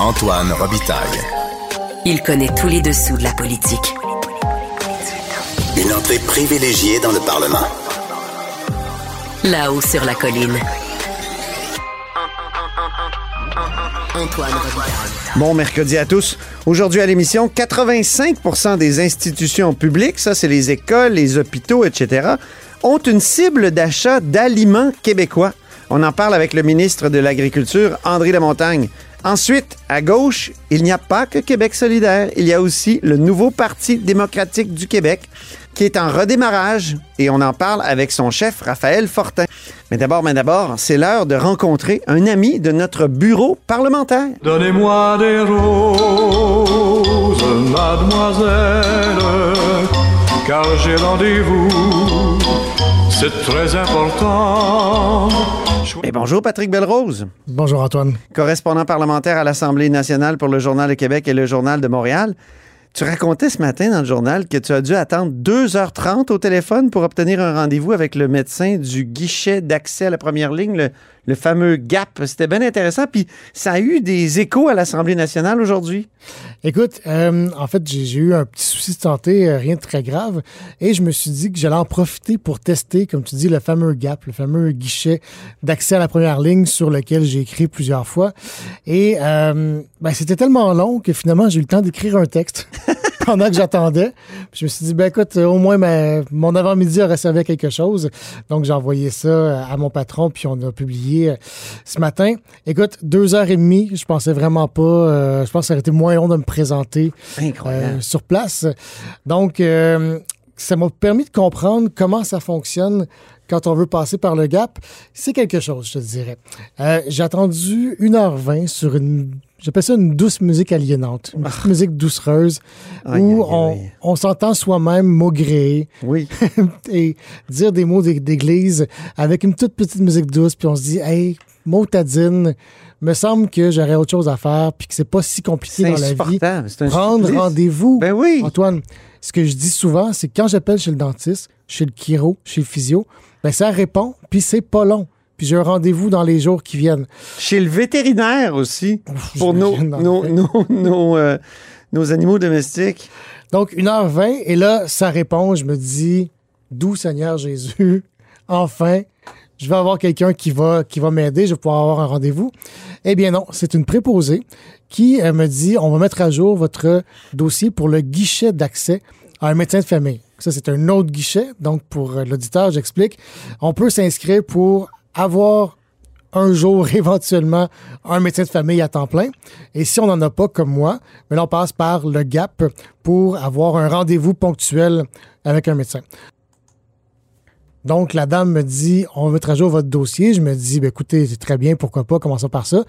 Antoine Robitaille. Il connaît tous les dessous de la politique. Une entrée privilégiée dans le Parlement. Là-haut sur la colline. Antoine Robitaille. Bon mercredi à tous. Aujourd'hui à l'émission, 85% des institutions publiques, ça c'est les écoles, les hôpitaux, etc., ont une cible d'achat d'aliments québécois. On en parle avec le ministre de l'Agriculture, André Lamontagne. Ensuite, à gauche, il n'y a pas que Québec solidaire, il y a aussi le nouveau Parti démocratique du Québec qui est en redémarrage et on en parle avec son chef Raphaël Fortin. Mais d'abord, mais d'abord, c'est l'heure de rencontrer un ami de notre bureau parlementaire. Donnez-moi des roses, mademoiselle, car j'ai rendez-vous, c'est très important. Et bonjour Patrick Belrose, Bonjour Antoine. correspondant parlementaire à l'Assemblée nationale pour le Journal de Québec et le Journal de Montréal. Tu racontais ce matin dans le journal que tu as dû attendre 2h30 au téléphone pour obtenir un rendez-vous avec le médecin du guichet d'accès à la première ligne, le, le fameux GAP. C'était bien intéressant. Puis ça a eu des échos à l'Assemblée nationale aujourd'hui. Écoute, euh, en fait, j'ai eu un petit souci de santé, euh, rien de très grave, et je me suis dit que j'allais en profiter pour tester, comme tu dis, le fameux GAP, le fameux guichet d'accès à la première ligne sur lequel j'ai écrit plusieurs fois. Et euh, ben, c'était tellement long que finalement, j'ai eu le temps d'écrire un texte pendant que j'attendais. Je me suis dit, ben écoute, au moins ma- mon avant-midi aurait servi à quelque chose. Donc j'ai envoyé ça euh, à mon patron, puis on a publié euh, ce matin. Écoute, deux heures et demie, je pensais vraiment pas. euh, je pense que ça aurait été moins long de me présenter euh, sur place. Donc, euh, ça m'a permis de comprendre comment ça fonctionne quand on veut passer par le gap. C'est quelque chose, je te dirais. Euh, J'ai attendu 1h20 sur une... J'appelle ça une douce musique aliénante, une petite musique doucereuse, Aïe, où aïe, on, aïe. on s'entend soi-même maugréer Oui. et dire des mots d'é- d'église avec une toute petite musique douce, puis on se dit, hey, motadine, me semble que j'aurais autre chose à faire, puis que c'est pas si compliqué dans la vie. un Prendre rendez-vous. Ben oui. Antoine, ce que je dis souvent, c'est que quand j'appelle chez le dentiste, chez le chiro, chez le physio, ben ça répond, puis c'est pas long. Puis j'ai un rendez-vous dans les jours qui viennent. Chez le vétérinaire aussi, pour nos, nos, nos, nos, euh, nos animaux domestiques. Donc, 1h20, et là, ça répond, je me dis, doux Seigneur Jésus, enfin, je vais avoir quelqu'un qui va, qui va m'aider, je vais pouvoir avoir un rendez-vous. Eh bien non, c'est une préposée qui euh, me dit, on va mettre à jour votre dossier pour le guichet d'accès à un médecin de famille. Ça, c'est un autre guichet. Donc, pour euh, l'auditeur, j'explique. On peut s'inscrire pour avoir un jour éventuellement un médecin de famille à temps plein. Et si on n'en a pas comme moi, mais là, on passe par le GAP pour avoir un rendez-vous ponctuel avec un médecin. Donc, la dame me dit, on à jour votre dossier. Je me dis, ben, écoutez, c'est très bien, pourquoi pas, commençons par ça.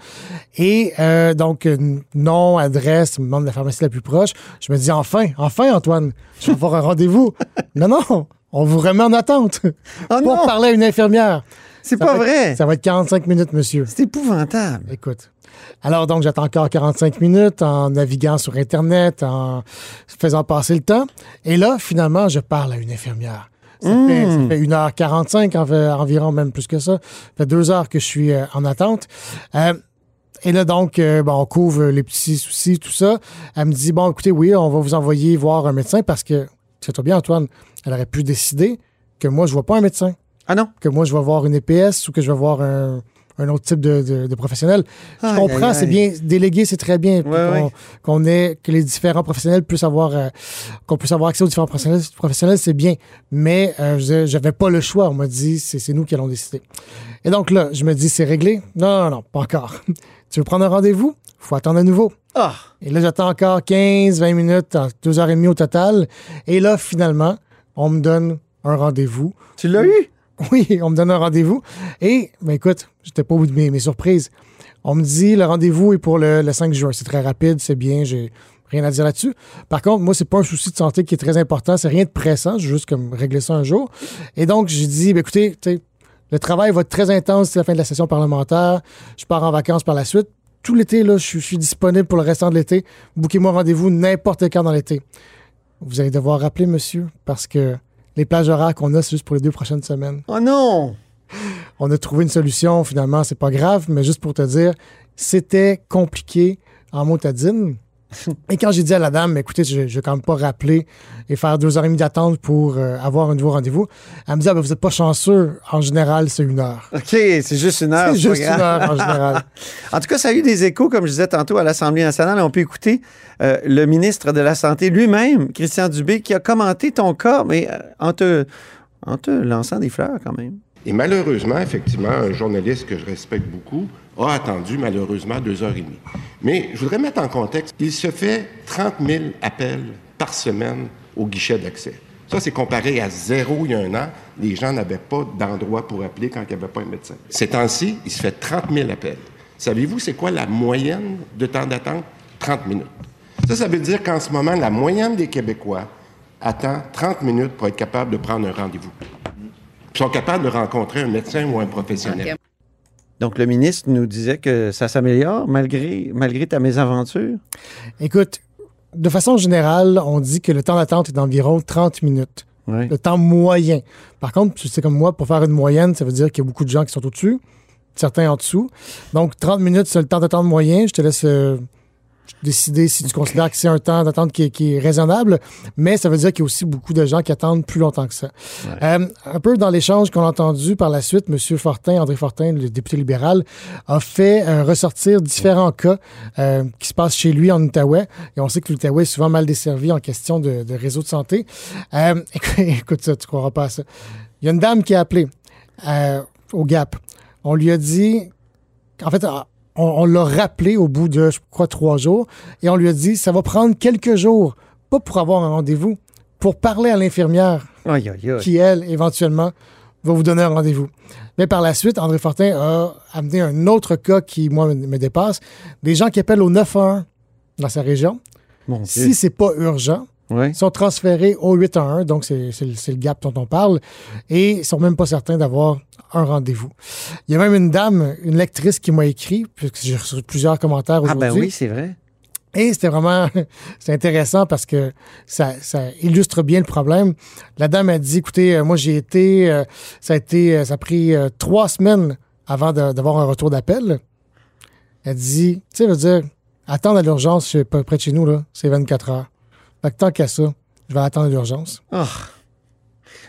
Et euh, donc, euh, nom, adresse, me demande la pharmacie la plus proche. Je me dis, enfin, enfin, Antoine, je vais avoir un rendez-vous. non, non, on vous remet en attente Oh pour non, parler à une infirmière. C'est pas être- vrai. Ça va être 45 minutes, monsieur. C'est épouvantable. Écoute. Alors, donc, j'attends encore 45 minutes en naviguant sur Internet, en faisant passer le temps. Et là, finalement, je parle à une infirmière. Ça, fait, ça fait 1h45 env- environ, même plus que ça. Ça fait deux heures que je suis euh, en attente. Euh, et là, donc, euh, bon, on couvre les petits soucis, tout ça. Elle me dit, bon, écoutez, oui, on va vous envoyer voir un médecin parce que, c'est toi bien, Antoine, elle aurait pu décider que moi, je vois pas un médecin Ah non? que moi, je vais voir une EPS ou que je vais voir un, un autre type de, de- de professionnel. Je comprends, c'est bien. Déléguer, c'est très bien. Ouais, qu'on, qu'on ait, que les différents professionnels puissent avoir, euh, qu'on puisse avoir accès aux différents professionnels, professionnels c'est bien. Mais euh, je- j'avais pas le choix. On m'a dit, c'est, c'est nous qui allons décider. Et donc là, je me dis, c'est réglé? Non, non, non, pas encore. tu veux prendre un rendez-vous? Faut attendre à nouveau. Ah! Et là, j'attends encore 15, 20 minutes, en deux heures et demie au total. Et là, finalement, on me donne un rendez-vous. Tu l'as eu? Oui, on me donne un rendez-vous. Et, ben écoute, j'étais pas au bout de mes, surprises. On me dit le rendez-vous est pour le, le 5 juin. C'est très rapide, c'est bien, j'ai rien à dire là-dessus. Par contre, moi, c'est pas un souci de santé qui est très important, c'est rien de pressant, je veux juste comme régler ça un jour. Et donc, j'ai dit, ben écoutez, le travail va être très intense c'est la fin de la session parlementaire. Je pars en vacances par la suite. Tout l'été, là, je suis- je suis disponible pour le restant de l'été. Bouquez-moi rendez-vous n'importe quand dans l'été. Vous allez devoir rappeler, monsieur, parce que les plages horaires qu'on a, c'est juste pour les deux prochaines semaines. Oh non! On a trouvé une solution, finalement, c'est pas grave, mais juste pour te dire, c'était compliqué en motadine. Et quand j'ai dit à la dame, écoutez, je ne vais quand même pas rappeler et faire deux heures et demie d'attente pour euh, avoir un nouveau rendez-vous, elle me dit, ah, ben, vous n'êtes pas chanceux. En général, c'est une heure. OK, c'est juste une heure. C'est juste une heure en général. en tout cas, ça a eu des échos, comme je disais tantôt, à l'Assemblée nationale. On peut écouter euh, le ministre de la Santé lui-même, Christian Dubé, qui a commenté ton cas, mais euh, en, te, en te lançant des fleurs quand même. Et malheureusement, effectivement, un journaliste que je respecte beaucoup a attendu malheureusement deux heures et demie. Mais je voudrais mettre en contexte, il se fait 30 000 appels par semaine au guichet d'accès. Ça, c'est comparé à zéro il y a un an. Les gens n'avaient pas d'endroit pour appeler quand il n'y avait pas un médecin. Ces temps-ci, il se fait 30 000 appels. Savez-vous, c'est quoi la moyenne de temps d'attente? 30 minutes. Ça, ça veut dire qu'en ce moment, la moyenne des Québécois attend 30 minutes pour être capable de prendre un rendez-vous. Ils sont capables de rencontrer un médecin ou un professionnel. Donc, le ministre nous disait que ça s'améliore malgré, malgré ta mésaventure? Écoute, de façon générale, on dit que le temps d'attente est d'environ 30 minutes. Oui. Le temps moyen. Par contre, c'est comme moi, pour faire une moyenne, ça veut dire qu'il y a beaucoup de gens qui sont au-dessus, certains en dessous. Donc, 30 minutes, c'est le temps d'attente moyen. Je te laisse euh, décider si tu considères que c'est un temps d'attente qui, est- qui est raisonnable, mais ça veut dire qu'il y a aussi beaucoup de gens qui attendent plus longtemps que ça. Euh, un peu dans l'échange qu'on a entendu par la suite, M. Fortin, André Fortin, le député libéral, a fait euh, ressortir différents cas euh, qui se passent chez lui en Outaouais. Et on sait que l'Outaouais est souvent mal desservi en question de, de réseau de santé. Euh, écoute ça, tu croiras pas à ça. Il y a une dame qui a appelé euh, au GAP. On lui a dit, en fait, on, on l'a rappelé au bout de, je crois, trois jours, et on lui a dit, ça va prendre quelques jours, pas pour avoir un rendez-vous, pour parler à l'infirmière Aïe, aïe, aïe. qui, elle, éventuellement, va vous donner un rendez-vous. Mais par la suite, André Fortin a amené un autre cas qui, moi, me, dépasse. Des gens qui appellent au 911 dans sa région. Mon Dieu. Si c'est pas urgent, Oui. ils sont transférés au 811, donc c'est le gap dont on parle, et ils sont même pas certains d'avoir un rendez-vous. Il y a même une dame, une lectrice qui m'a écrit, puisque j'ai reçu plusieurs commentaires Ah aujourd'hui. ben oui, c'est vrai. Et c'était vraiment c'est intéressant parce que ça, ça illustre bien le problème. La dame a dit, écoutez, euh, moi j'ai été, euh, ça a été, euh, ça a pris euh, trois semaines avant d'avoir un retour d'appel. Elle dit, tu sais, veut dire, attendre à l'urgence près de chez nous, là, c'est 24 heures. Fait que tant qu'à ça, je vais attendre l'urgence. Ah.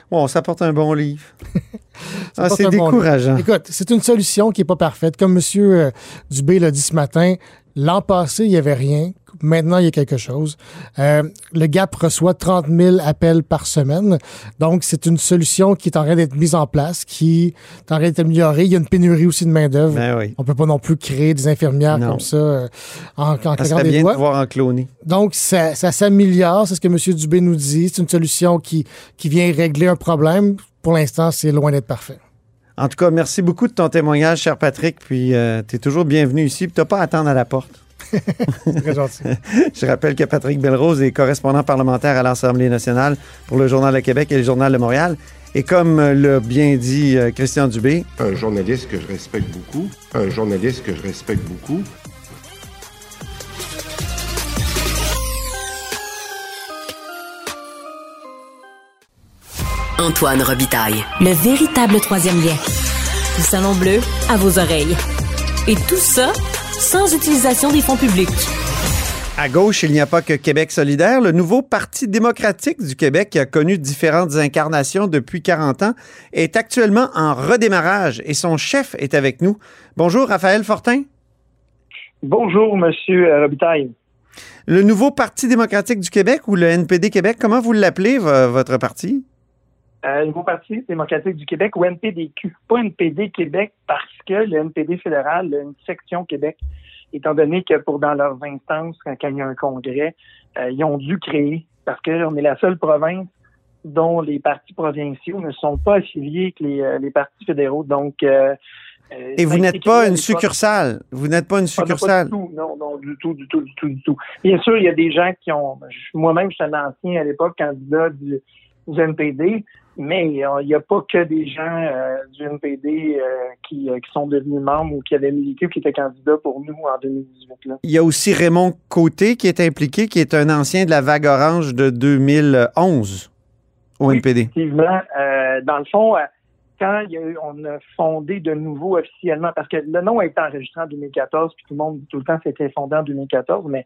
Bon, ça porte un bon livre. ah, c'est un bon décourageant. Écoute, c'est une solution qui n'est pas parfaite. Comme M. euh, Dubé l'a dit ce matin, l'an passé, il n'y avait rien. Maintenant, il y a quelque chose. Euh, le GAP reçoit 30 000 appels par semaine. Donc, c'est une solution qui est en train d'être mise en place, qui est en train d'être améliorée. Il y a une pénurie aussi de main-d'œuvre. Ben oui. On peut pas non plus créer des infirmières Non. comme ça euh, en, en Ça serait des bien de pouvoir en cloner. Donc, ça, ça s'améliore, c'est ce que M. Dubé nous dit. C'est une solution qui, qui vient régler un problème. Pour l'instant, c'est loin d'être parfait. En tout cas, merci beaucoup de ton témoignage, cher Patrick. Puis, tu es toujours bienvenu ici. Tu n'as pas à attendre à la porte. C'est très gentil. Je rappelle que Patrick Belrose est correspondant parlementaire à l'Assemblée nationale pour le Journal de Québec et le Journal de Montréal. Et comme euh, l'a bien dit euh, Christian Dubé, Un journaliste que je respecte beaucoup, un journaliste que je respecte beaucoup, Antoine Robitaille. Le véritable troisième lien. Le salon bleu à vos oreilles. Et tout ça sans utilisation des fonds publics. à gauche, il n'y a pas que Québec solidaire. Le nouveau Parti démocratique du Québec, qui a connu différentes incarnations depuis 40 ans, est actuellement en redémarrage et son chef est avec nous. Bonjour, Raphaël Fortin. Bonjour, Monsieur euh, Robitaille. Le nouveau Parti démocratique du Québec ou le NPD Québec, comment vous l'appelez, vo- votre parti? Euh, nouveau Parti démocratique du Québec ou NPDQ. Pas NPD Québec parce que le NPD fédéral a une section Québec, étant donné que pour dans leurs instances, quand, il y a un congrès, euh, ils ont dû créer, parce qu'on est la seule province dont les partis provinciaux ne sont pas affiliés avec les, euh, les partis fédéraux. Donc, euh, euh, Et vous n'êtes pas une succursale. Vous n'êtes pas une Ah, pas succursale. du tout, non, non, du tout, du tout, du tout, du tout. Bien sûr, il y a des gens qui ont. Moi-même, je suis un ancien à l'époque candidat du, du NPD, mais euh, il n'y a pas que des gens euh, du NPD euh, qui, qui sont devenus membres ou qui avaient milité ou qui étaient candidats pour nous en 2018. Là. Il y a aussi Raymond Côté qui est impliqué, qui est un ancien de la vague orange de 2011 au Oui. NPD. Effectivement, euh, dans le fond, quand il y a eu, on a fondé de nouveau officiellement, parce que le nom a été enregistré en 2014, puis tout le monde, tout le temps, s'était fondé en 2014, mais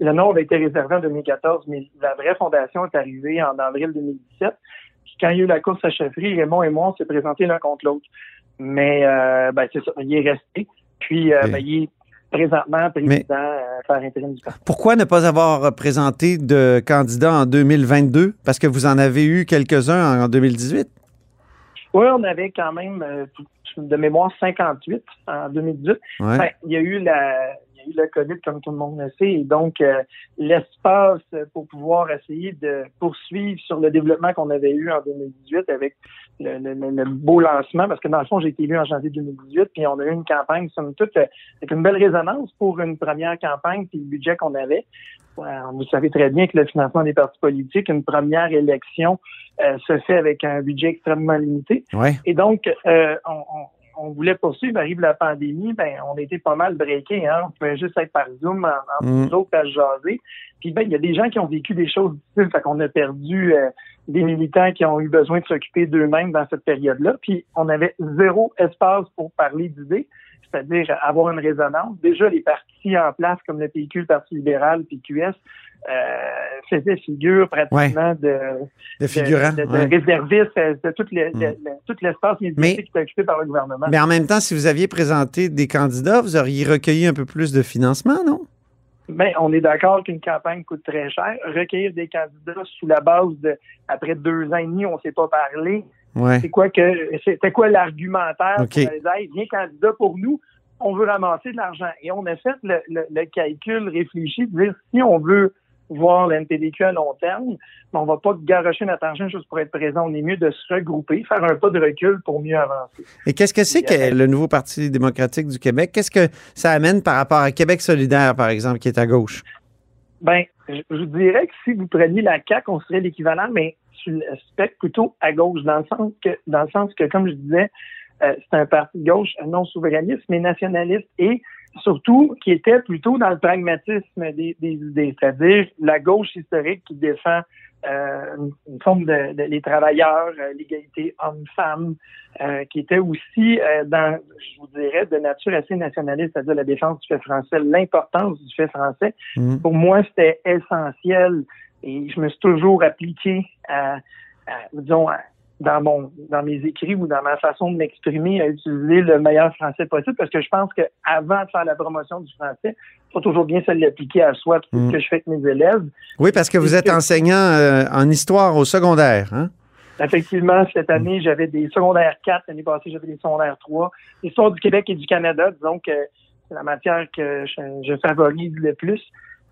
le nom avait été réservé en 2014, mais la vraie fondation est arrivée en avril 2017. Puis quand il y a eu la course à chefferie, Raymond et moi, on s'est présentés l'un contre l'autre. Mais euh, ben, c'est ça, il est resté. Puis euh, ben, il est présentement président euh, par intérim du parti. Pourquoi ne pas avoir présenté de candidat en 2022? Parce que vous en avez eu quelques-uns en 2018. Oui, on avait quand même, euh, de mémoire, 58 en 2018. Ouais. Enfin, il y a eu la, y a eu le COVID, comme tout le monde le sait, et donc euh, l'espace pour pouvoir essayer de poursuivre sur le développement qu'on avait eu en 2018 avec le, le- le- beau lancement, parce que dans le fond, j'ai été élu en janvier 2018, puis on a eu une campagne, somme toute, euh, avec une belle résonance pour une première campagne, puis le budget qu'on avait. Ouais, Vous savez très bien que le financement des partis politiques, une première élection euh, se fait avec un budget extrêmement limité. Ouais. Et donc, euh, on, on- on voulait poursuivre. Arrive la pandémie, ben, on était pas mal breakés. Hein? On pouvait juste être par Zoom en, en Mm. autres à se jaser. Puis, ben, il y a des gens qui ont vécu des choses difficiles. Fait qu'on a perdu euh, des militants qui ont eu besoin de s'occuper d'eux-mêmes dans cette période-là. Puis, on avait zéro espace pour parler d'idées, c'est-à-dire avoir une résonance. Déjà, les partis en place, comme le PQ, le Parti libéral, puis QS, euh, faisaient figure pratiquement de De de, de, de ouais. réservistes, euh, de tout, le- le- le- l'espace médiatique Mais- qui était occupé par le gouvernement. Mais en même temps, si vous aviez présenté des candidats, vous auriez recueilli un peu plus de financement, non? Ben, on est d'accord qu'une campagne coûte très cher. Recueillir des candidats sous la base de après deux ans et demi, on ne s'est pas parlé. Ouais. C'est quoi que c'était quoi l'argumentaire OK. pour les aides? Viens candidat pour nous, on veut ramasser de l'argent. Et on a fait le, le- le calcul réfléchi de dire si on veut voir le NPDQ à long terme, ben, on va pas garocher notre argent juste pour être présent. On est mieux de se regrouper, faire un pas de recul pour mieux avancer. Et qu'est-ce que c'est que le nouveau Parti démocratique du Québec? Qu'est-ce que ça amène par rapport à Québec solidaire, par exemple, qui est à gauche? Ben, je je vous dirais que si vous preniez la CAQ, on serait l'équivalent, mais sur le spectre plutôt à gauche, dans le sens que, dans le sens que, comme je disais, euh, c'est un parti de gauche non souverainiste, mais nationaliste et surtout qui était plutôt dans le pragmatisme des, des idées, c'est-à-dire la gauche historique qui défend euh, une, forme de, de- les travailleurs, euh, l'égalité homme-femme, euh, qui était aussi dans, je vous dirais, de nature assez nationaliste, c'est-à-dire la défense du fait français, l'importance du fait français. Mhm. Pour moi, c'était essentiel et je me suis toujours appliqué à, à, disons, à- dans mon dans mes écrits ou dans ma façon de m'exprimer à utiliser le meilleur français possible parce que je pense que avant de faire la promotion du français, il faut toujours bien se l'appliquer à soi, Mm. ce que je fais avec mes élèves. Oui, parce que vous êtes enseignant euh, en histoire au secondaire, hein? Effectivement, cette année, j'avais des secondaires 4, l'année passée, j'avais des secondaires 3. L'histoire du Québec et du Canada, disons que c'est la matière que je, je favorise le plus.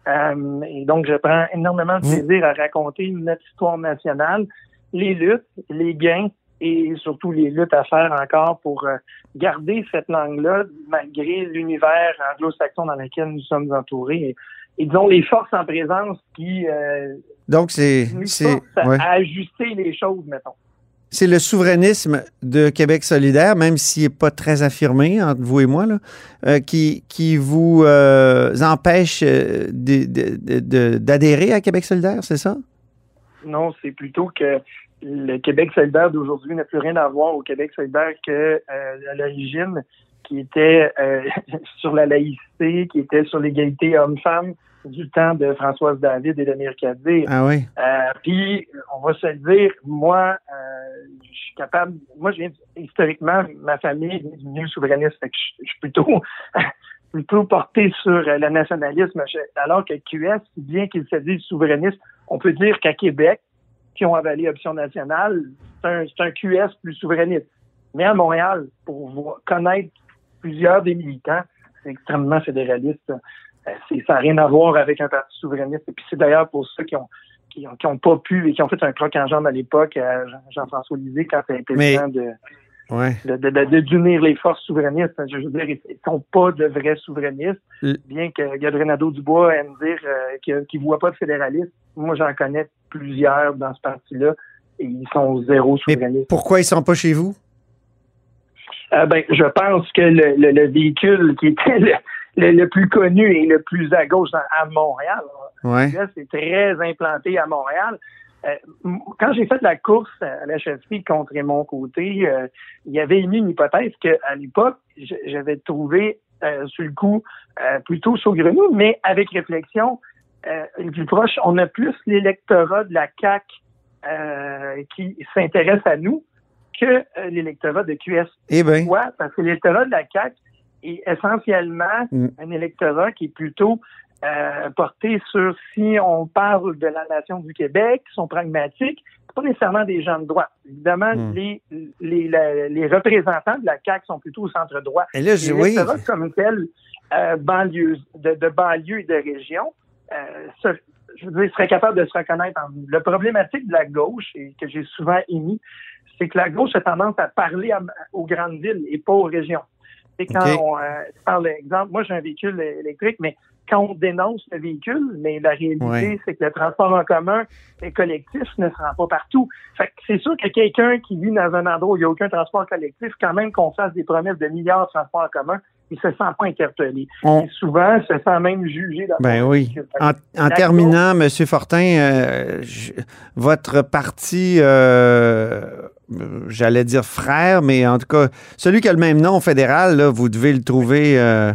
Euh, et donc, je prends énormément de plaisir à raconter notre histoire nationale, les luttes, les gains et surtout les luttes à faire encore pour euh, garder cette langue-là malgré l'univers anglo-saxon dans lequel nous sommes entourés. Et, et disons, les forces en présence qui euh, Donc, c'est ouais. à ajuster les choses, mettons. C'est le souverainisme de Québec solidaire, même s'il n'est pas très affirmé entre vous et moi, euh, qui, qui vous euh, empêche euh, d'adhérer à Québec solidaire, c'est ça? Non, c'est plutôt que le Québec solidaire d'aujourd'hui n'a plus rien à voir au Québec solidaire que euh, à l'origine, qui était sur la laïcité, qui était sur l'égalité homme-femme du temps de Françoise David et de Mercadier. Ah oui. Euh, puis, on va se le dire, moi, euh, je suis capable, moi, je viens, historiquement, ma famille vient du milieu souverainiste, fait que je, suis plutôt, plutôt porté sur euh, le nationalisme, alors que QS, bien qu'il se dise souverainiste, on peut dire qu'à Québec, qui ont avalé Option nationale, c'est un, un QS plus souverainiste. Mais à Montréal, pour connaître plusieurs des militants, c'est extrêmement fédéraliste. Euh, c'est- ça n'a rien à voir avec un parti souverainiste. Et puis c'est d'ailleurs pour ceux qui ont qui ont, qui ont pas pu et qui ont fait un croc en jambe à l'époque à Jean- Jean-François Lisée quand ça a été Mais- le temps de, Ouais. de, de, de- de- d'unir les forces souverainistes. Je veux dire, ils ne sont pas de vrais souverainistes, bien que Gabriel Nadeau-Dubois aime dire euh, qu'il ne voit pas de fédéralisme. Moi, j'en connais plusieurs dans ce parti-là et ils sont zéro Mais souverainistes. pourquoi ils sont pas chez vous? Euh, ben, je pense que le, le- le véhicule qui était le, le- le plus connu et le plus à gauche à Montréal, Ouais. C'est très implanté à Montréal. euh, quand j'ai fait la course à la chefferie contre Raymond Côté, euh, il y avait émis une hypothèse qu'à l'époque, j'avais trouvé euh, sur le coup plutôt saugrenu, mais avec réflexion, le plus proche, on a plus l'électorat de la CAC qui s'intéresse à nous que l'électorat de QS. Eh bien. Pourquoi? Parce que l'électorat de la CAC est essentiellement mm. un électorat qui est plutôt euh, porté sur si on parle de la nation du Québec, qui sont pragmatiques, pas nécessairement des gens de droite. Évidemment, hmm. les, les, les, représentants de la CAQ sont plutôt au centre droit. Et là, je, oui. comme tel, euh, banlieue, de, de banlieue et de région, euh, je veux dire, serait capable de se reconnaître en. Le problématique de la gauche, et que j'ai souvent émis, c'est que la gauche a tendance à parler aux grandes villes et pas aux régions. Quand on euh, parle d'exemple, moi j'ai un véhicule électrique, mais quand on dénonce le véhicule, mais la réalité, c'est que le transport en commun et collectif ne se rend pas partout. Fait que c'est sûr que quelqu'un qui vit dans un endroit où il n'y a aucun transport collectif, quand même qu'on fasse des promesses de milliards de transports en commun, il se sent pas interpellé. Et souvent, il se sent même jugé. Ben oui. En, terminant, M. Fortin, euh, votre parti, euh, j'allais dire frère, mais en tout cas, celui qui a le même nom fédéral, là, vous devez le trouver... Euh,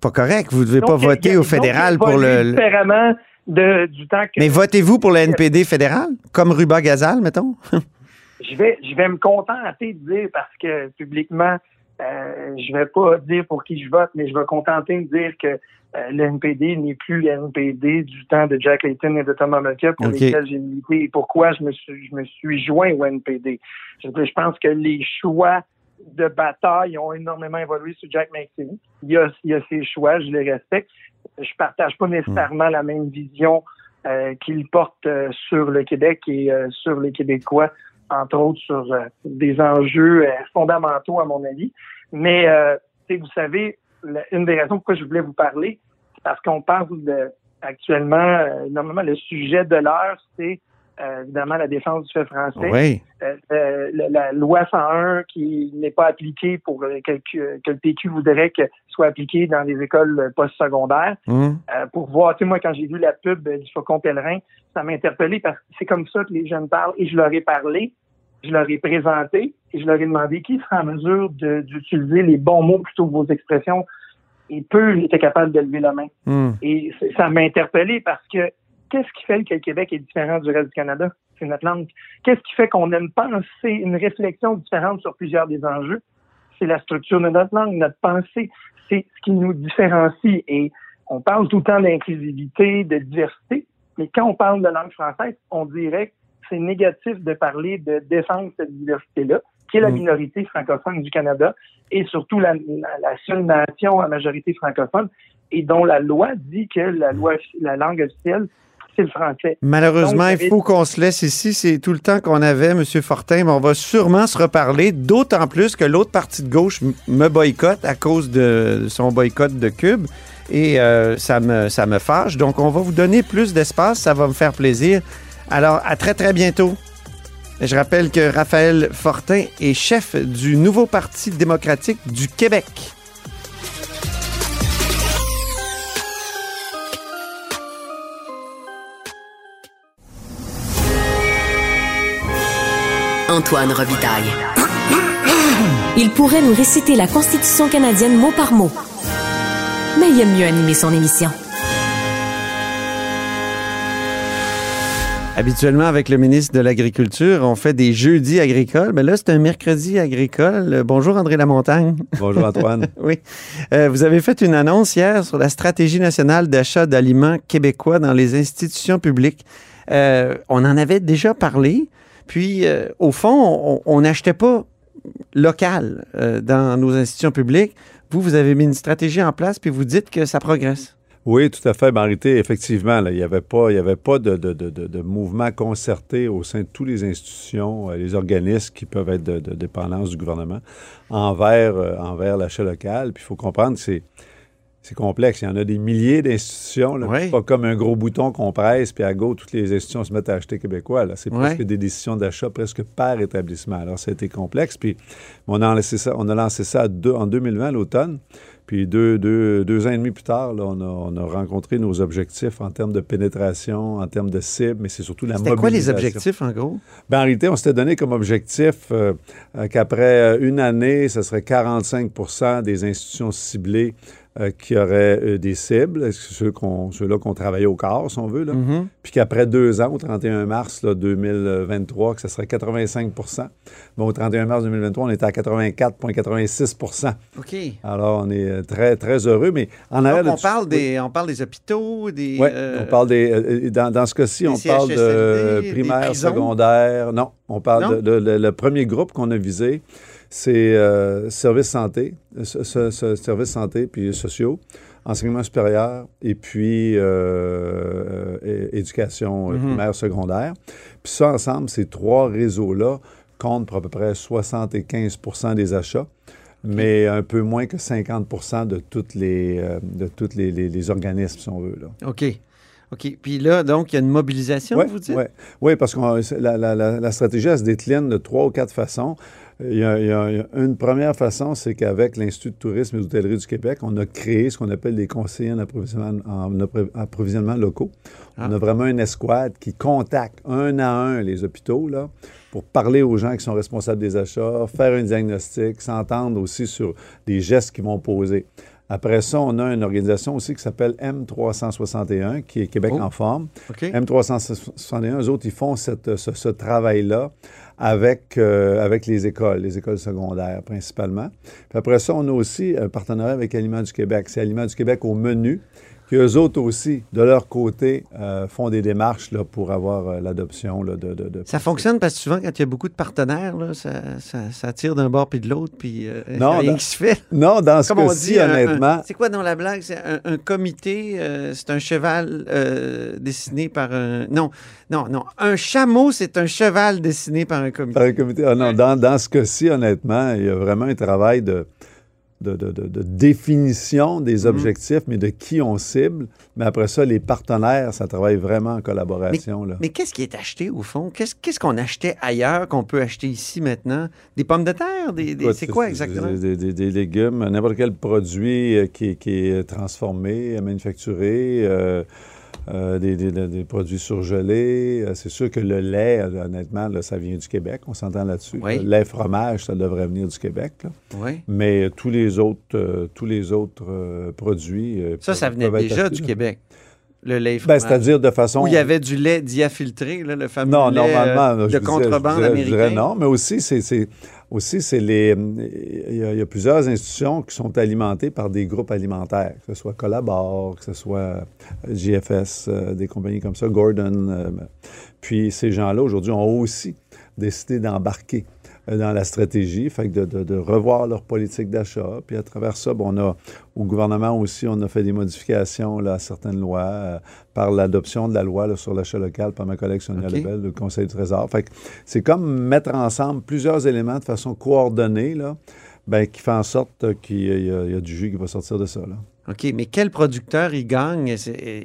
pas correct. Vous ne devez pas voter au fédéral pour le. Différemment de, du temps que. Mais votez-vous pour le NPD fédéral, comme Ruba Gazal, mettons? je, vais, je vais me contenter de dire, parce que publiquement, euh, je vais pas dire pour qui je vote, mais je vais contenter de dire que euh, le NPD n'est plus le NPD du temps de Jack Layton et de Thomas Mulcair pour lesquels j'ai milité et pourquoi je me suis, je me suis joint au NPD. Je, je pense que les choix de bataille ont énormément évolué sur Jack McKinney. Il y a, il ses choix, je les respecte. Je partage pas nécessairement la même vision euh, qu'il porte euh, sur le Québec et euh, sur les Québécois, entre autres sur des enjeux fondamentaux à mon avis. Mais vous savez, une des raisons pourquoi je voulais vous parler, c'est parce qu'on parle de actuellement, normalement le sujet de l'heure, c'est euh, évidemment la défense du fait français. Euh, euh, la, loi 101 qui n'est pas appliquée pour que, que, le PQ voudrait que soit appliquée dans les écoles postsecondaires. Mmh. pour voir, tu sais, moi, quand j'ai vu la pub du Faucon Pèlerin, ça m'a interpellé parce que c'est comme ça que les jeunes parlent et je leur ai parlé, je leur ai présenté et je leur ai demandé qui sera en mesure d'utiliser les bons mots plutôt que vos expressions. Et peu étaient capables de lever la main. Mmh. Et ça m'a interpellé parce que qu'est-ce qui fait que le Québec est différent du reste du Canada? C'est notre langue. Qu'est-ce qui fait qu'on aime penser une réflexion différente sur plusieurs des enjeux? C'est la structure de notre langue, notre pensée. C'est ce qui nous différencie. Et on parle tout le temps d'inclusivité, de diversité, mais quand on parle de langue française, on dirait que c'est négatif de parler de défendre cette diversité-là, qui est la mm. minorité francophone du Canada, et surtout la, la seule nation à majorité francophone, et dont la loi dit que la loi, la langue officielle, c'est le français. Malheureusement, il faut qu'on se laisse ici. C'est tout le temps qu'on avait, M. Fortin, mais on va sûrement se reparler, d'autant plus que l'autre partie de gauche me boycotte à cause de son boycott de Cube. Et euh, ça, me, ça me fâche. Donc, on va vous donner plus d'espace. Ça va me faire plaisir. Alors, à très, très bientôt. Je rappelle que Raphaël Fortin est chef du nouveau Parti démocratique du Québec. Antoine Revitaille. Il pourrait nous réciter la Constitution canadienne mot par mot. Mais il aime mieux animer son émission. Habituellement, avec le ministre de l'Agriculture, on fait des jeudis agricoles, mais là, c'est un mercredi agricole. Bonjour, André Lamontagne. Bonjour, Antoine. oui. Euh, vous avez fait une annonce hier sur la stratégie nationale d'achat d'aliments québécois dans les institutions publiques. Euh, on en avait déjà parlé. Puis, euh, au fond, on n'achetait pas local euh, dans nos institutions publiques. Vous, vous avez mis une stratégie en place, puis vous dites que ça progresse. Oui, tout à fait, Marité. Effectivement, il n'y avait pas, il y avait pas de, de, mouvement concerté au sein de toutes les institutions, euh, les organismes qui peuvent être de, dépendance du gouvernement envers, envers l'achat local. Puis il faut comprendre que c'est c'est complexe. Il y en a des milliers d'institutions. Ouais. C'est pas comme un gros bouton qu'on presse, puis à go, toutes les institutions se mettent à acheter québécois. C'est presque des décisions d'achat presque par établissement. Alors, ça a été complexe. Puis, on a lancé ça, on a lancé ça deux- en 2020, l'automne. Puis deux, deux, deux ans et demi plus tard, là, on, a, on a rencontré nos objectifs en termes de pénétration, en termes de cible, mais c'est surtout la C'était quoi les mobilisation. objectifs, en gros? Ben, en réalité, on s'était donné comme objectif euh, euh, qu'après une année, ce serait 45% des institutions ciblées euh, qui auraient euh, des cibles, ceux qu'on- ceux-là qu'on travaillait au corps, si on veut, là. Mhm. puis qu'après deux ans, au 31 mars là, 2023, que ce serait 85% Bon, au 31 mars 2023, on était à 84,86% OK. Alors, on est euh, très, très heureux, mais en arrière Donc, on parle, des, on parle des hôpitaux, des... Oui, euh, on parle des. dans, dans ce cas-ci, on parle de primaire, secondaire. Non, on parle de, le premier groupe qu'on a visé, c'est euh, services santé, euh, ce- ce- ce- services santé puis sociaux, enseignement supérieur et puis euh, euh, éducation Mhm. primaire, secondaire. Puis ça, ensemble, ces trois réseaux-là comptent pour à peu près 75% des achats mais un peu moins que 50 de toutes les, euh, de toutes les, les- les organismes, si on veut. Là. OK. OK. Puis là, donc, il y a une mobilisation, Oui, vous dites? ouais. parce que la- la stratégie, elle se décline de trois ou quatre façons. Il y a, il y une première façon, c'est qu'avec l'Institut de tourisme et d'hôtellerie du Québec, on a créé ce qu'on appelle des conseillers en approvisionnement, en appro- approvisionnement locaux. Ah. On a vraiment une escouade qui contacte un à un les hôpitaux là, pour parler aux gens qui sont responsables des achats, faire un diagnostic, s'entendre aussi sur des gestes qu'ils vont poser. Après ça, on a une organisation aussi qui s'appelle M361, qui est Québec Oh. en forme. OK. M361, eux autres, ils font cette- ce, ce travail-là avec, euh, avec les écoles, les écoles secondaires principalement. Puis après ça, on a aussi un partenariat avec Aliments du Québec. C'est Aliments du Québec au menu, qui eux autres aussi, de leur côté, euh, font des démarches là, pour avoir euh, l'adoption là, de, de, de- Ça fonctionne parce que souvent, quand il y a beaucoup de partenaires, là, ça, ça, ça tire d'un bord puis de l'autre, puis euh, il y a Non, rien dans- qui se fait. Non, dans ce Comme on cas-ci, honnêtement, c'est quoi dans la blague? C'est un, un comité, euh, c'est un cheval euh, dessiné par un... Non, non, non. Un chameau, c'est un cheval dessiné par un comité. par un comité. Ah non, dans, dans ce cas-ci, honnêtement, il y a vraiment un travail de, de, de- de- définition des Mhm. objectifs, mais de qui on cible. Mais après ça, les partenaires, ça travaille vraiment en collaboration. là. Mais qu'est-ce qui est acheté au fond? Qu'est-ce qu'est-ce qu'on achetait ailleurs qu'on peut acheter ici maintenant? Des pommes de terre? Des, c'est quoi exactement? Des, des- des légumes, n'importe quel produit euh, qui, qui est transformé, manufacturé, euh, euh, des, des- des produits surgelés. Euh, C'est sûr que le lait, honnêtement, là, ça vient du Québec. On s'entend là-dessus. Oui. Le lait, fromage, ça devrait venir du Québec. là. Oui. Mais euh, tous les autres, euh, tous les autres euh, produits. Ça, ça venait déjà du là. Québec. Le lait Ben, c'est-à-dire de façon. Où il y avait du lait diafiltré, là, le fameux Non, lait euh, normalement, là, de dirais- contrebande je dirais- je américain. dirais non, mais aussi, c'est, aussi, c'est les. Il y, a, il y a plusieurs institutions qui sont alimentées par des groupes alimentaires, que ce soit Collabor, que ce soit euh, JFS, euh, des compagnies comme ça, Gordon. euh, puis ces gens-là, aujourd'hui, ont aussi décidé d'embarquer euh, dans la stratégie, fait que de, de- de revoir leur politique d'achat. Puis à travers ça, bon, on a, au gouvernement aussi, on a fait des modifications là, à certaines lois euh, par l'adoption de la loi là, sur l'achat local par ma collègue Sonia. Lebel, le Conseil du Trésor. Fait que c'est comme mettre ensemble plusieurs éléments de façon coordonnée, là, ben, qui fait en sorte euh, qu'il y a, il y il du jus qui va sortir de ça. Là. OK, mais quel producteur y gagne?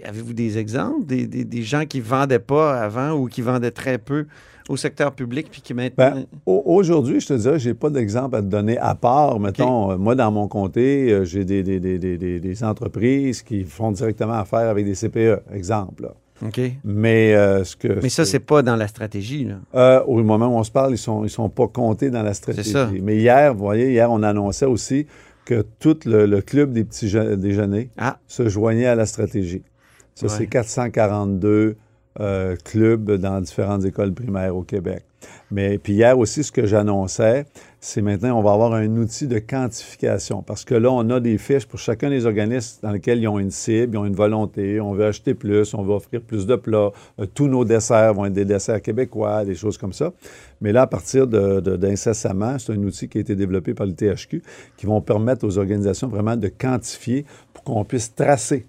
Avez-vous des exemples? Des, des- des gens qui ne vendaient pas avant ou qui vendaient très peu? Au secteur public puis qui maintenant... Ben, au- Aujourd'hui, je te dirais, j'ai pas d'exemple à te donner à part, mettons, euh, moi, dans mon comté, euh, j'ai des, des- des- des- entreprises qui font directement affaire avec des CPE, exemple. là. OK. Mais euh, ce que... Mais ça, ce c'est pas dans la stratégie, là. Euh, au moment où on se parle, ils sont, ils sont pas comptés dans la stratégie. ça. Mais hier, vous voyez, hier, on annonçait aussi que tout le, le club des petits je- déjeuners Ah. se joignait à la stratégie. Ça, Ouais. c'est 442 euh, clubs dans différentes écoles primaires au Québec. Mais puis hier aussi, ce que j'annonçais, c'est maintenant, on va avoir un outil de quantification. Parce que là, on a des fiches pour chacun des organismes dans lesquels ils ont une cible, ils ont une volonté, on veut acheter plus, on veut offrir plus de plats. Euh, tous nos desserts vont être des desserts québécois, des choses comme ça. Mais là, à partir d'incessamment, c'est un outil qui a été développé par le THQ qui vont permettre aux organisations vraiment de quantifier pour qu'on puisse tracer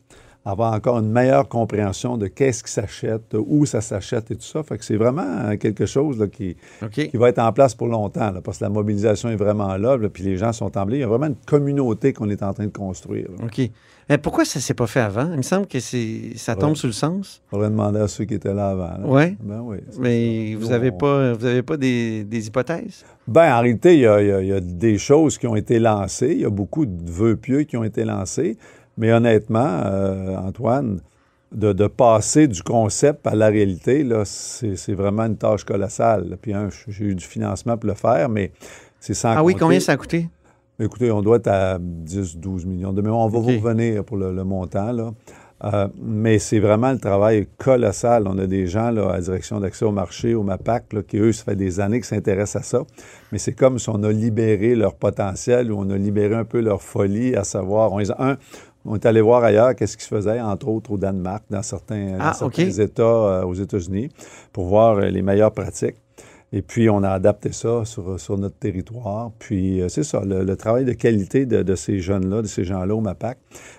avoir encore une meilleure compréhension de qu'est-ce qui s'achète, où ça s'achète et tout ça. Fait que c'est vraiment euh, quelque chose là, qui, qui va être en place pour longtemps, là, parce que la mobilisation est vraiment là, là, puis les gens sont emblés. Il y a vraiment une communauté qu'on est en train de construire. OK. Mais pourquoi ça s'est pas fait avant? Il me semble que c'est ça tombe Ouais. sous le sens. faudrait demander à ceux qui étaient là avant. Ouais. Ben oui. Mais ça. vous Nous, avez on- pas vous avez pas des, des hypothèses? Ben, en réalité, il y, a, il y a- il y a des choses qui ont été lancées. Il y a beaucoup de vœux pieux qui ont été lancés. Mais honnêtement, euh, Antoine, de, de passer du concept à la réalité, là, c'est vraiment une tâche colossale. Puis, un, j'ai eu du financement pour le faire, mais c'est sans Ah oui, combien ça a coûté? Écoutez, on doit être à 10-12 millions de On va vous revenir pour le, le montant. Là. Euh, mais c'est vraiment le travail colossal. On a des gens là, à la direction d'accès au marché, au MAPAC, là, qui, eux, ça fait des années qu'ils s'intéressent à ça. Mais c'est comme si on a libéré leur potentiel ou on a libéré un peu leur folie, à savoir, on, les a- un, on est allé voir ailleurs qu'est-ce qui se faisait, entre autres au Danemark, dans certains, dans Ah, certains. États euh, aux États-Unis, pour voir euh, les meilleures pratiques. Et puis, on a adapté ça sur, sur notre territoire. Puis, euh, c'est ça, le, travail de qualité de, ces jeunes-là, de ces gens-là au MAPAC.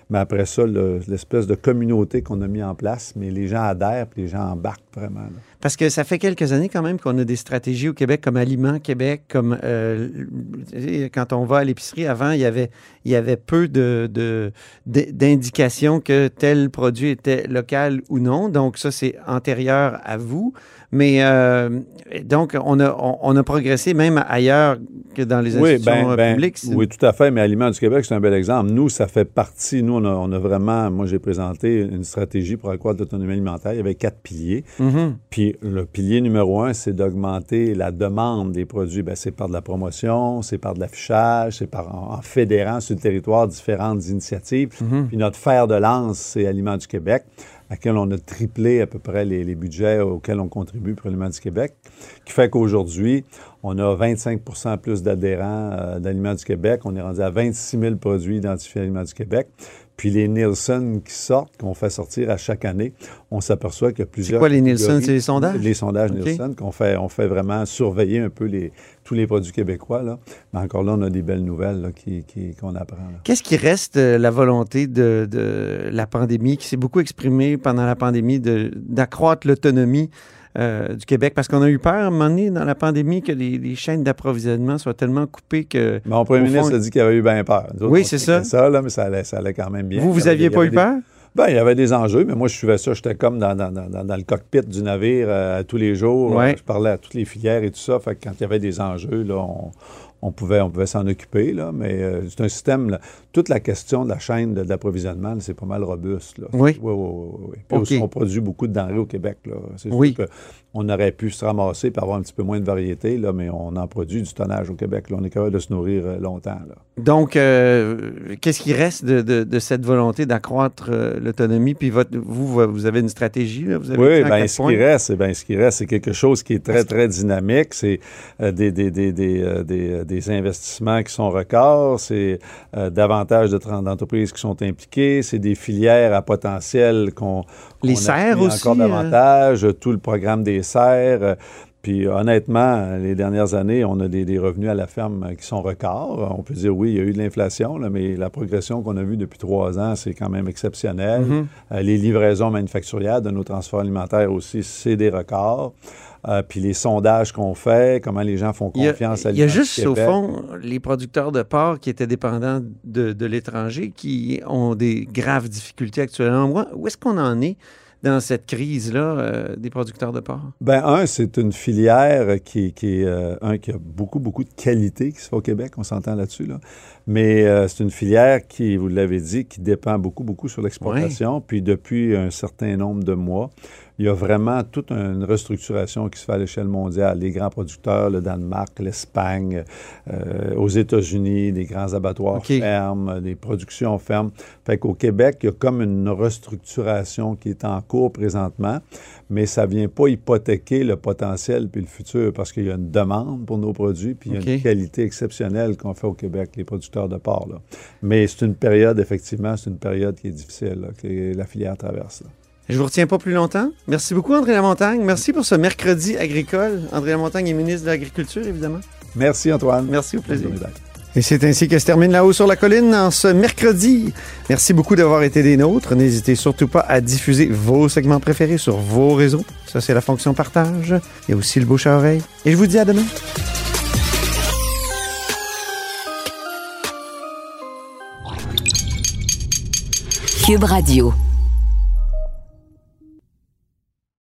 Mais après ça, le- l'espèce de communauté qu'on a mis en place, mais les gens adhèrent, puis les gens embarquent vraiment. Parce que ça fait quelques années quand même qu'on a des stratégies au Québec comme Aliment Québec, comme euh, quand on va à l'épicerie avant, il y avait, il y avait peu de, de- d'indications que tel produit était local ou non. Donc ça, c'est antérieur à vous. Mais euh, donc, on a, on, on a progressé même ailleurs que dans les institutions euh, publiques. ben, oui, tout à fait. Mais Aliments du Québec, c'est un bel exemple. Nous, ça fait partie. Nous, on a, on a vraiment. Moi, j'ai présenté une stratégie pour accroître l'autonomie alimentaire. Il y avait quatre piliers. Mhm. Puis le pilier numéro un, c'est d'augmenter la demande des produits. Ben, c'est par de la promotion, c'est par de l'affichage, c'est par en, en fédérant sur le territoire différentes initiatives. Puis notre fer de lance, c'est Aliments du Québec, laquelle on a triplé à peu près les, les budgets auxquels on contribue pour Aliments du Québec, qui fait qu'aujourd'hui, on a 25% plus d'adhérents euh, d'Aliments du Québec. On est rendu à 26 000 produits identifiés à Aliments du Québec. Puis les Nielsen qui sortent, qu'on fait sortir à chaque année, on s'aperçoit qu'il y a plusieurs. quoi les Nielsen? C'est les sondages? Les sondages. Nielsen qu'on fait, on fait vraiment surveiller un peu les, tous les produits québécois. Là. Mais encore là, on a des belles nouvelles là, qui- qui- qu'on apprend. Qu'est-ce qui reste de la volonté de, de la pandémie, qui s'est beaucoup exprimée pendant la pandémie, de- d'accroître l'autonomie euh, du Québec? Parce qu'on a eu peur, à un moment donné, dans la pandémie, que les, les chaînes d'approvisionnement soient tellement coupées que... Mon premier ministre a dit qu'il avait eu bien peur. Nous Oui, c'est ça. là, mais ça allait, ça allait quand même bien. vous, vous y avait aviez des- pas eu des- peur? Ben, il y avait des enjeux, mais moi, je suivais ça. J'étais comme dans, dans- dans- dans le cockpit du navire euh, tous les jours. Ouais. Je parlais à toutes les filières et tout ça. Fait que quand il y avait des enjeux, là, on, on pouvait, on pouvait s'en occuper. Là, mais euh, c'est un système. là, toute la question de la chaîne là, c'est pas mal robuste. Là. Oui. Oui, oui, oui. oui. Puis aussi, on produit beaucoup de denrées au Québec. Là. C'est Oui. On aurait pu se ramasser et avoir un petit peu moins de variété, là, mais on en produit du tonnage au Québec. Là. On est capable de se nourrir euh, longtemps. Là. Donc, euh, qu'est-ce qui reste de, de- de cette volonté d'accroître euh, l'autonomie? Puis votre, vous, vous avez une stratégie, là? Vous avez Oui, dit en ben, ce points? qui reste, eh ben, ce qui reste, c'est quelque chose qui est très, très dynamique. C'est euh, des, des, des, des, des, investissements qui sont records, c'est davantage de d'entreprises qui sont impliquées, c'est des filières à potentiel qu'on Les serres aussi, encore davantage, tout le programme des serres. euh, Puis honnêtement, les dernières années, on a des, des revenus à la ferme qui sont records. On peut dire oui, il y a eu de l'inflation, mais la progression qu'on a vue depuis trois ans, c'est quand même exceptionnel. Mm-hmm. Euh, les livraisons manufacturières de nos transports alimentaires aussi, c'est des records. Euh, puis les sondages qu'on fait, comment les gens font Il y a, confiance à il y a juste, au fond, les producteurs de porc qui étaient dépendants de, de l'étranger qui ont des graves difficultés actuellement. Où est-ce qu'on en est? Dans cette crise-là euh, des producteurs de porc? Ben, un, c'est une filière qui, qui est, euh, un, qui a beaucoup, beaucoup de qualité qui se fait au Québec, on s'entend là-dessus, là. Mais euh, c'est une filière qui, vous l'avez dit, qui dépend beaucoup, beaucoup sur l'exportation. Puis depuis un certain nombre de mois, il y a vraiment toute une restructuration qui se fait à l'échelle mondiale. Les grands producteurs, le Danemark, l'Espagne, euh, aux États-Unis, des grands abattoirs fermes, des productions fermes. Fait qu'au Québec, il y a comme une restructuration qui est en cours présentement, mais ça vient pas hypothéquer le potentiel puis le futur parce qu'il y a une demande pour nos produits puis il y a une qualité exceptionnelle qu'on fait au Québec, les producteurs de porc. là. Mais c'est une période, effectivement, c'est une période qui est difficile, là, que la filière traverse. là. Je vous retiens pas plus longtemps. Merci beaucoup, André Lamontagne. Merci pour ce mercredi agricole. André Lamontagne est ministre de l'Agriculture, évidemment. Merci, Antoine. Merci, au plaisir. Et c'est ainsi que se termine La Haut sur la Colline en ce mercredi. Merci beaucoup d'avoir été des nôtres. N'hésitez surtout pas à diffuser vos segments préférés sur vos réseaux. Ça, c'est la fonction partage. Il y a aussi le bouche à oreille. Et je vous dis à demain. Cube Radio.